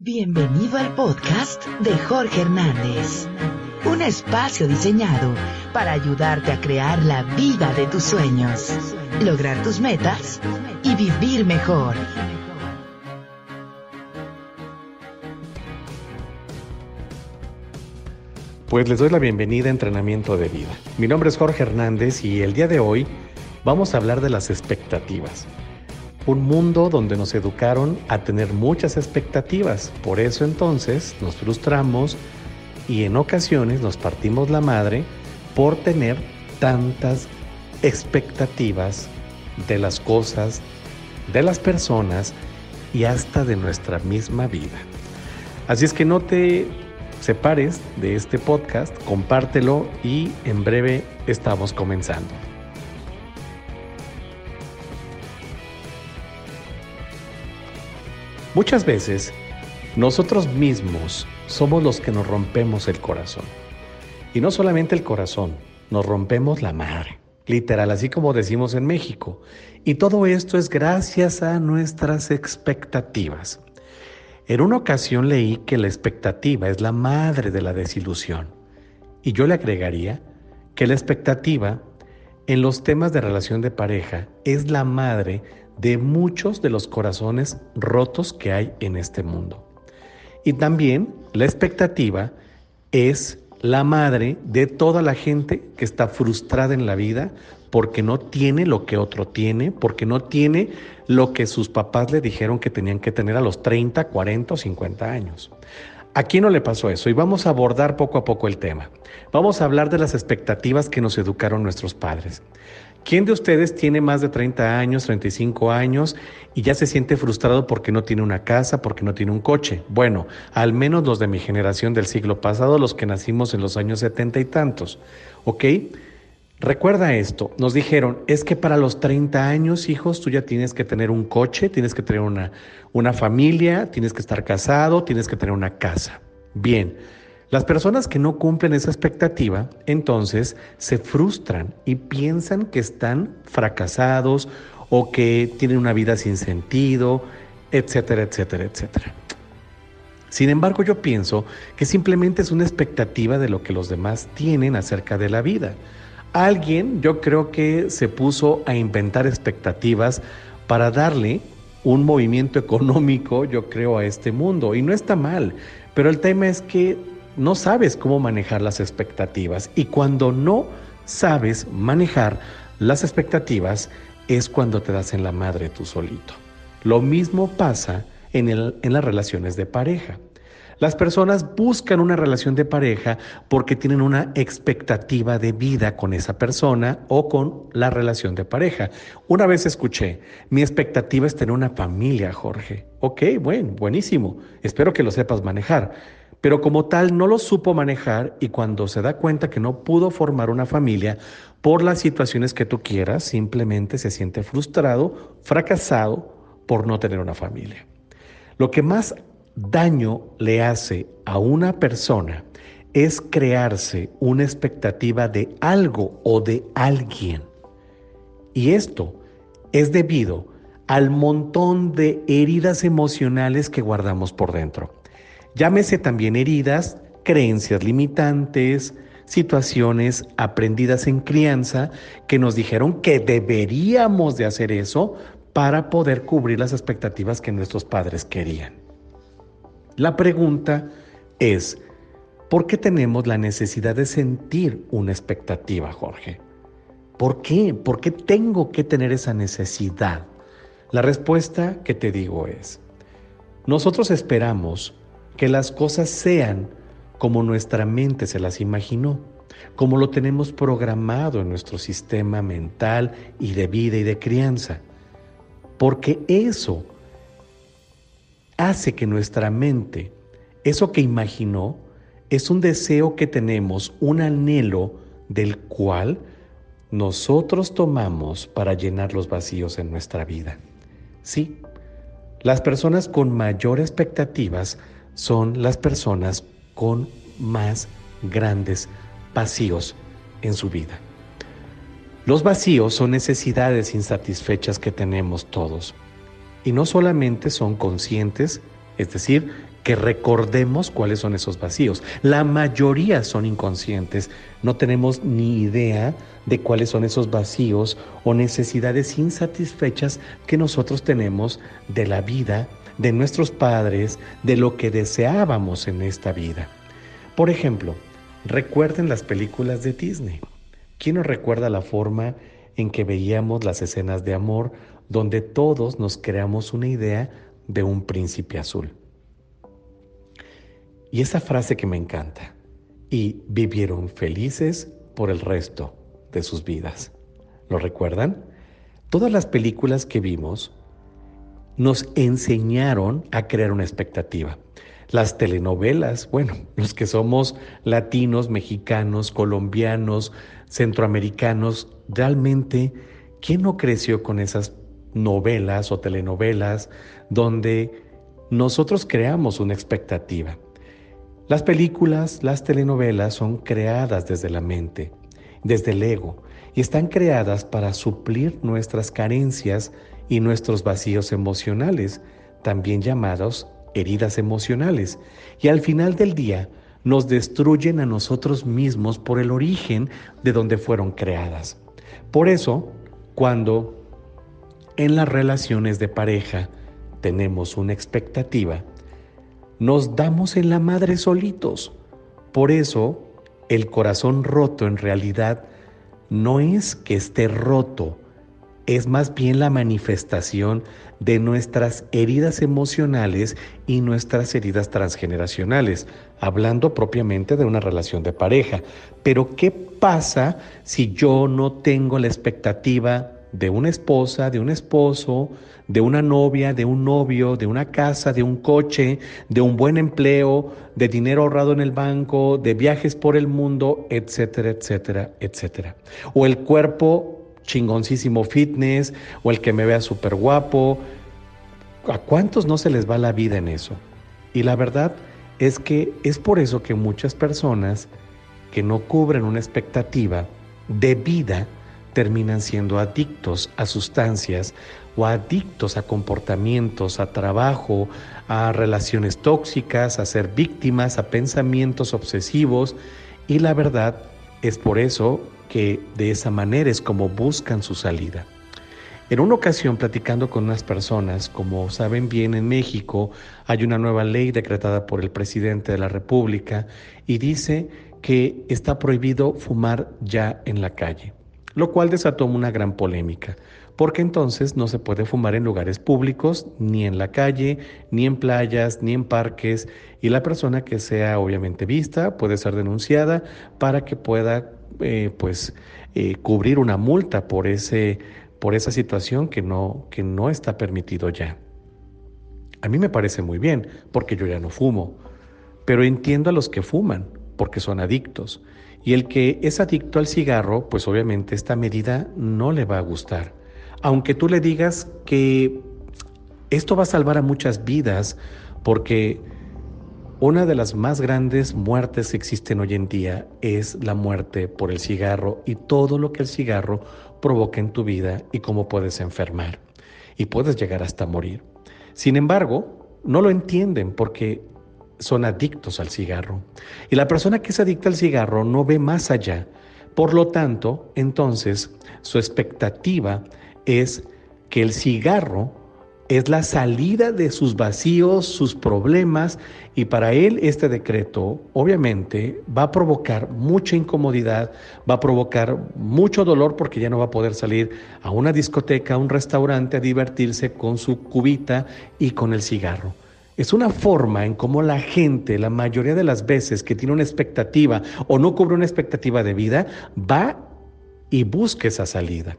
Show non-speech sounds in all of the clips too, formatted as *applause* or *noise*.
Bienvenido al podcast de Jorge Hernández, un espacio diseñado para ayudarte a crear la vida de tus sueños, lograr tus metas y vivir mejor. Pues les doy la bienvenida a Entrenamiento de Vida. Mi nombre es Jorge Hernández y el día de hoy vamos a hablar de las expectativas un mundo donde nos educaron a tener muchas expectativas. Por eso entonces nos frustramos y en ocasiones nos partimos la madre por tener tantas expectativas de las cosas, de las personas y hasta de nuestra misma vida. Así es que no te separes de este podcast, compártelo y en breve estamos comenzando. Muchas veces nosotros mismos somos los que nos rompemos el corazón. Y no solamente el corazón, nos rompemos la madre, literal, así como decimos en México. Y todo esto es gracias a nuestras expectativas. En una ocasión leí que la expectativa es la madre de la desilusión. Y yo le agregaría que la expectativa en los temas de relación de pareja es la madre de muchos de los corazones rotos que hay en este mundo. Y también la expectativa es la madre de toda la gente que está frustrada en la vida porque no tiene lo que otro tiene, porque no tiene lo que sus papás le dijeron que tenían que tener a los 30, 40 o 50 años. ¿A quién no le pasó eso? Y vamos a abordar poco a poco el tema. Vamos a hablar de las expectativas que nos educaron nuestros padres. ¿Quién de ustedes tiene más de 30 años, 35 años y ya se siente frustrado porque no tiene una casa, porque no tiene un coche? Bueno, al menos los de mi generación del siglo pasado, los que nacimos en los años 70 y tantos. ¿Ok? Recuerda esto, nos dijeron, es que para los 30 años, hijos, tú ya tienes que tener un coche, tienes que tener una, una familia, tienes que estar casado, tienes que tener una casa. Bien, las personas que no cumplen esa expectativa, entonces se frustran y piensan que están fracasados o que tienen una vida sin sentido, etcétera, etcétera, etcétera. Sin embargo, yo pienso que simplemente es una expectativa de lo que los demás tienen acerca de la vida. Alguien, yo creo que se puso a inventar expectativas para darle un movimiento *laughs* económico, yo creo, a este mundo. Y no está mal, pero el tema es que no sabes cómo manejar las expectativas y cuando no sabes manejar las expectativas es cuando te das en la madre tú solito. Lo mismo pasa en, en las relaciones de pareja. Las personas buscan una relación de pareja porque tienen una expectativa de vida con esa persona o con la relación de pareja. Una vez escuché, mi expectativa es tener una familia, Jorge. Ok, bueno, buenísimo. Espero que lo sepas manejar pero como tal no lo supo manejar y cuando se da cuenta que no pudo formar una familia por las situaciones que tú quieras, simplemente se siente frustrado, fracasado por no tener una familia. Lo que más daño le hace a una persona es crearse una expectativa de algo o de alguien. Y esto es debido al montón de heridas emocionales que guardamos por dentro. Llámese también heridas, creencias limitantes, situaciones aprendidas en crianza que nos dijeron que deberíamos de hacer eso para poder cubrir las expectativas que nuestros padres querían. La pregunta es, ¿por qué tenemos la necesidad de sentir una expectativa, Jorge? ¿Por qué? ¿Por qué tengo que tener esa necesidad? La respuesta que te digo es, nosotros esperamos que las cosas sean como nuestra mente se las imaginó, como lo tenemos programado en nuestro sistema mental y de vida y de crianza. Porque eso hace que nuestra mente, eso que imaginó, es un deseo que tenemos, un anhelo del cual nosotros tomamos para llenar los vacíos en nuestra vida. Sí, las personas con mayor expectativas son las personas con más grandes vacíos en su vida. Los vacíos son necesidades insatisfechas que tenemos todos y no solamente son conscientes, es decir, que recordemos cuáles son esos vacíos. La mayoría son inconscientes, no tenemos ni idea de cuáles son esos vacíos o necesidades insatisfechas que nosotros tenemos de la vida, de nuestros padres, de lo que deseábamos en esta vida. Por ejemplo, recuerden las películas de Disney. ¿Quién nos recuerda la forma en que veíamos las escenas de amor donde todos nos creamos una idea de un príncipe azul? Y esa frase que me encanta, y vivieron felices por el resto de sus vidas. ¿Lo recuerdan? Todas las películas que vimos nos enseñaron a crear una expectativa. Las telenovelas, bueno, *laughs* los que somos latinos, mexicanos, colombianos, centroamericanos, realmente, ¿quién no creció con esas novelas o telenovelas donde nosotros creamos una expectativa? Las películas, las telenovelas son creadas desde la mente, desde el ego, y están creadas para suplir nuestras carencias y nuestros vacíos emocionales, también llamados heridas emocionales. Y al final del día nos destruyen a nosotros mismos por el origen de donde fueron creadas. Por eso, cuando en las relaciones de pareja tenemos una expectativa, nos damos en la madre solitos. Por eso, el corazón roto en realidad no es que esté roto, es más bien la manifestación de nuestras heridas emocionales y nuestras heridas transgeneracionales, hablando propiamente de una relación de pareja. Pero ¿qué pasa si yo no tengo la expectativa de una esposa, de un esposo, de una novia, de un novio, de una casa, de un coche, de un buen empleo, de dinero ahorrado en el banco, de viajes por el mundo, etcétera, etcétera, etcétera. O el cuerpo chingoncísimo fitness, o el que me vea súper guapo. ¿A cuántos no se les va la vida en eso? Y la verdad es que es por eso que muchas personas que no cubren una expectativa de vida, terminan siendo adictos a sustancias o adictos a comportamientos, a trabajo, a relaciones tóxicas, a ser víctimas, a pensamientos obsesivos. Y la verdad es por eso que de esa manera es como buscan su salida. En una ocasión, platicando con unas personas, como saben bien, en México hay una nueva ley decretada por el presidente de la República y dice que está prohibido fumar ya en la calle lo cual desató una gran polémica, porque entonces no se puede fumar en lugares públicos, ni en la calle, ni en playas, ni en parques, y la persona que sea obviamente vista puede ser denunciada para que pueda eh, pues eh, cubrir una multa por ese por esa situación que no que no está permitido ya. A mí me parece muy bien porque yo ya no fumo, pero entiendo a los que fuman porque son adictos. Y el que es adicto al cigarro, pues obviamente esta medida no le va a gustar. Aunque tú le digas que esto va a salvar a muchas vidas, porque una de las más grandes muertes que existen hoy en día es la muerte por el cigarro y todo lo que el cigarro provoca en tu vida y cómo puedes enfermar y puedes llegar hasta morir. Sin embargo, no lo entienden porque son adictos al cigarro. Y la persona que es adicta al cigarro no ve más allá. Por lo tanto, entonces, su expectativa es que el cigarro es la salida de sus vacíos, sus problemas, y para él este decreto obviamente va a provocar mucha incomodidad, va a provocar mucho dolor porque ya no va a poder salir a una discoteca, a un restaurante a divertirse con su cubita y con el cigarro. Es una forma en cómo la gente, la mayoría de las veces que tiene una expectativa o no cubre una expectativa de vida, va y busca esa salida.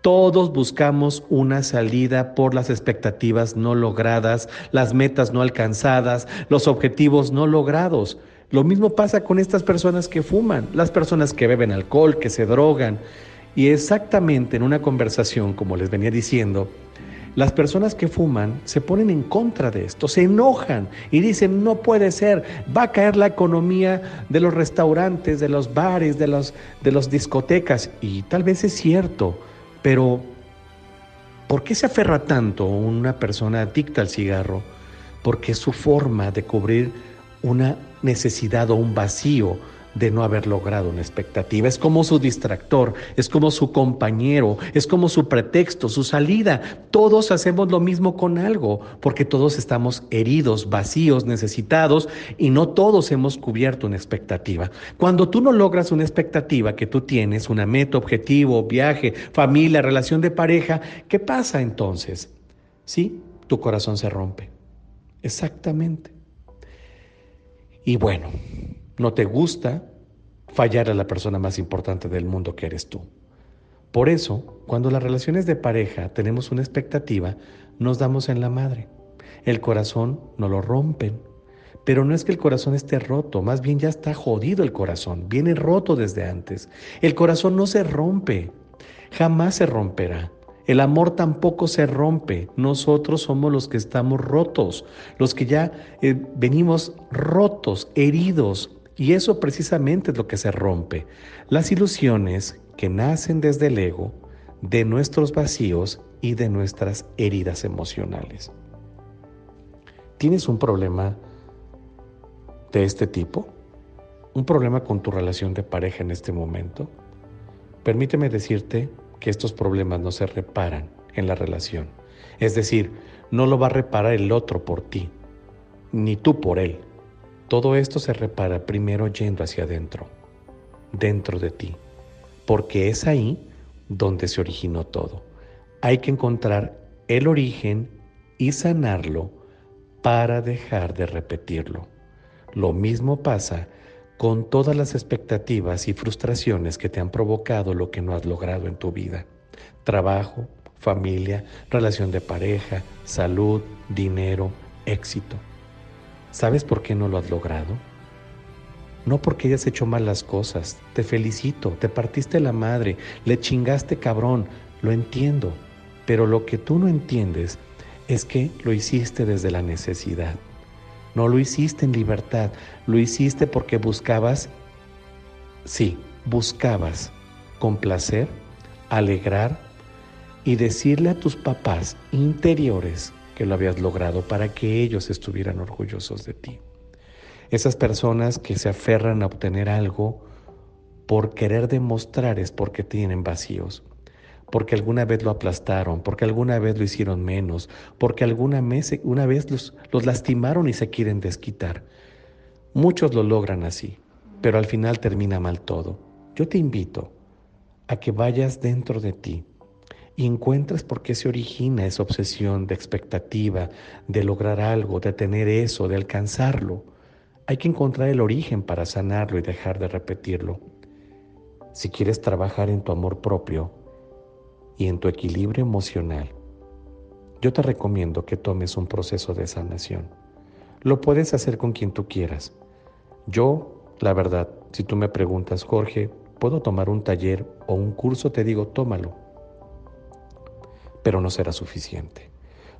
Todos buscamos una salida por las expectativas no logradas, las metas no alcanzadas, los objetivos no logrados. Lo mismo pasa con estas personas que fuman, las personas que beben alcohol, que se drogan. Y exactamente en una conversación, como les venía diciendo, las personas que fuman se ponen en contra de esto, se enojan y dicen, no puede ser, va a caer la economía de los restaurantes, de los bares, de los, discotecas. Y tal vez es cierto, pero ¿por qué se aferra tanto una persona adicta al cigarro? porque es su forma de cubrir una necesidad o un vacío de no haber logrado una expectativa. Es como su distractor, es como su compañero, es como su pretexto, su salida. Todos hacemos lo mismo con algo, porque todos estamos heridos, vacíos, necesitados y no todos hemos cubierto una expectativa. Cuando tú no logras una expectativa que tú tienes, una meta, objetivo, viaje, familia, relación de pareja, ¿qué pasa entonces? Sí, tu corazón se rompe. Exactamente. Y bueno, no te gusta fallar a la persona más importante del mundo que eres tú. Por eso, cuando las relaciones de pareja tenemos una expectativa, nos damos en la madre. El corazón no lo rompen. Pero no es que el corazón esté roto, más bien ya está jodido el corazón, viene roto desde antes. El corazón no se rompe, jamás se romperá. El amor tampoco se rompe. Nosotros somos los que estamos rotos, los que ya eh, venimos rotos, heridos. Y eso precisamente es lo que se rompe. Las ilusiones que nacen desde el ego, de nuestros vacíos y de nuestras heridas emocionales. ¿Tienes un problema de este tipo? ¿Un problema con tu relación de pareja en este momento? Permíteme decirte que estos problemas no se reparan en la relación. Es decir, no lo va a reparar el otro por ti, ni tú por él. Todo esto se repara primero yendo hacia adentro, dentro de ti, porque es ahí donde se originó todo. Hay que encontrar el origen y sanarlo para dejar de repetirlo. Lo mismo pasa con todas las expectativas y frustraciones que te han provocado lo que no has logrado en tu vida. Trabajo, familia, relación de pareja, salud, dinero, éxito. ¿Sabes por qué no lo has logrado? No porque hayas hecho mal las cosas. Te felicito, te partiste la madre, le chingaste cabrón, lo entiendo. Pero lo que tú no entiendes es que lo hiciste desde la necesidad. No lo hiciste en libertad, lo hiciste porque buscabas, sí, buscabas complacer, alegrar y decirle a tus papás interiores que lo habías logrado para que ellos estuvieran orgullosos de ti. Esas personas que se aferran a obtener algo por querer demostrar es porque tienen vacíos porque alguna vez lo aplastaron, porque alguna vez lo hicieron menos, porque alguna vez, una vez los, los lastimaron y se quieren desquitar. Muchos lo logran así, pero al final termina mal todo. Yo te invito a que vayas dentro de ti y encuentres por qué se origina esa obsesión de expectativa, de lograr algo, de tener eso, de alcanzarlo. Hay que encontrar el origen para sanarlo y dejar de repetirlo. Si quieres trabajar en tu amor propio, y en tu equilibrio emocional, yo te recomiendo que tomes un proceso de sanación. Lo puedes hacer con quien tú quieras. Yo, la verdad, si tú me preguntas, Jorge, ¿puedo tomar un taller o un curso? Te digo, tómalo. Pero no será suficiente.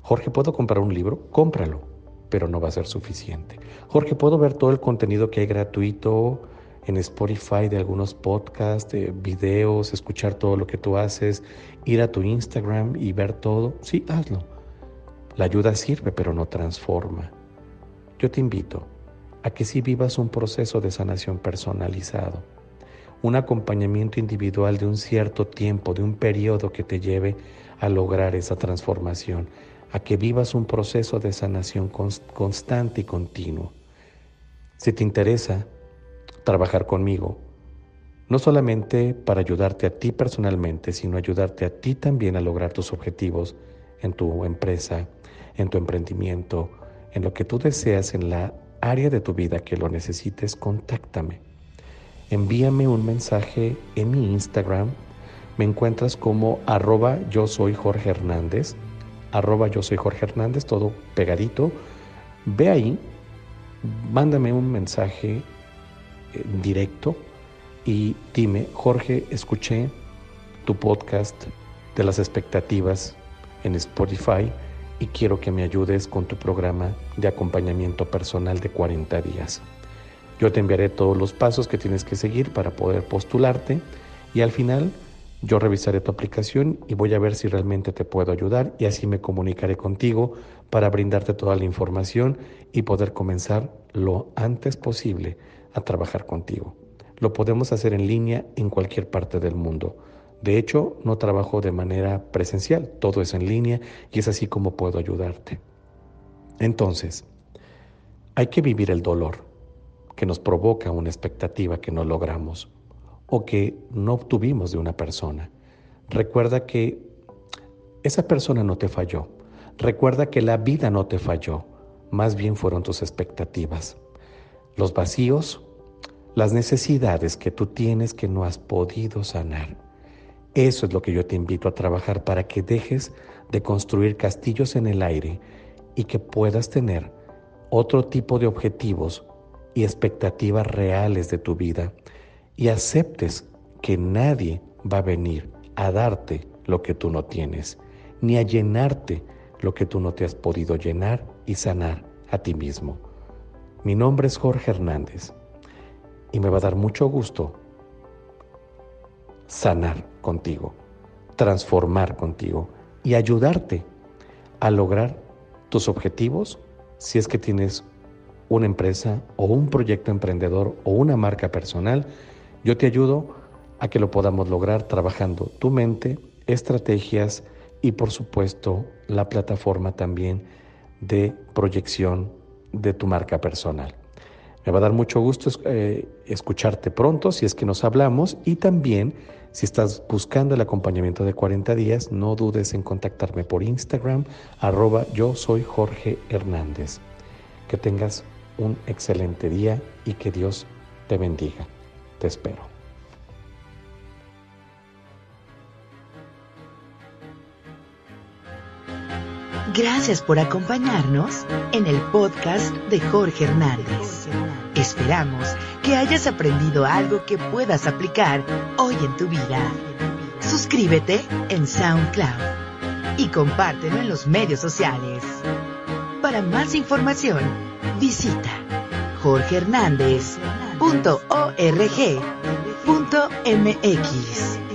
Jorge, ¿puedo comprar un libro? Cómpralo, pero no va a ser suficiente. Jorge, ¿puedo ver todo el contenido que hay gratuito? en Spotify de algunos podcasts, de videos, escuchar todo lo que tú haces, ir a tu Instagram y ver todo, sí, hazlo. La ayuda sirve, pero no transforma. Yo te invito a que si vivas un proceso de sanación personalizado, un acompañamiento individual de un cierto tiempo, de un periodo que te lleve a lograr esa transformación, a que vivas un proceso de sanación constante y continuo. Si te interesa, trabajar conmigo, no solamente para ayudarte a ti personalmente, sino ayudarte a ti también a lograr tus objetivos en tu empresa, en tu emprendimiento, en lo que tú deseas, en la área de tu vida que lo necesites, contáctame. Envíame un mensaje en mi Instagram. Me encuentras como arroba yo soy Jorge Hernández, arroba yo soy Jorge Hernández, todo pegadito. Ve ahí, mándame un mensaje directo y dime, Jorge, escuché tu podcast de las expectativas en Spotify y quiero que me ayudes con tu programa de acompañamiento personal de 40 días. Yo te enviaré todos los pasos que tienes que seguir para poder postularte y al final Yo revisaré tu aplicación y voy a ver si realmente te puedo ayudar y así me comunicaré contigo para brindarte toda la información y poder comenzar lo antes posible a trabajar contigo. Lo podemos hacer en línea en cualquier parte del mundo. De hecho, no trabajo de manera presencial, todo es en línea y es así como puedo ayudarte. Entonces, hay que vivir el dolor que nos provoca una expectativa que no logramos o que no obtuvimos de una persona. Recuerda que esa persona no te falló. Recuerda que la vida no te falló. Más bien fueron tus expectativas. Los vacíos, las necesidades que tú tienes que no has podido sanar. Eso es lo que yo te invito a trabajar para que dejes de construir castillos en el aire y que puedas tener otro tipo de objetivos y expectativas reales de tu vida y aceptes que nadie va a venir a darte lo que tú no tienes, ni a llenarte lo que tú no te has podido llenar y sanar a ti mismo. Mi nombre es Jorge Hernández y me va a dar mucho gusto sanar contigo, transformar contigo y ayudarte a lograr tus objetivos si es que tienes una empresa o un proyecto emprendedor o una marca personal yo te ayudo a que lo podamos lograr trabajando tu mente, estrategias y por supuesto la plataforma también de proyección de tu marca personal. Me va a dar mucho gusto eh, escucharte pronto si es que nos hablamos y también si estás buscando el acompañamiento de 40 días, no dudes en contactarme por Instagram, arroba yo soy Jorge Hernández. Que tengas un excelente día y que Dios te bendiga. Te espero. Gracias por acompañarnos en el podcast de Jorge Hernández. Esperamos que hayas aprendido algo que puedas aplicar hoy en tu vida. Suscríbete en SoundCloud y compártelo en los medios sociales. Para más información, visita Jorge Hernández.org.mx.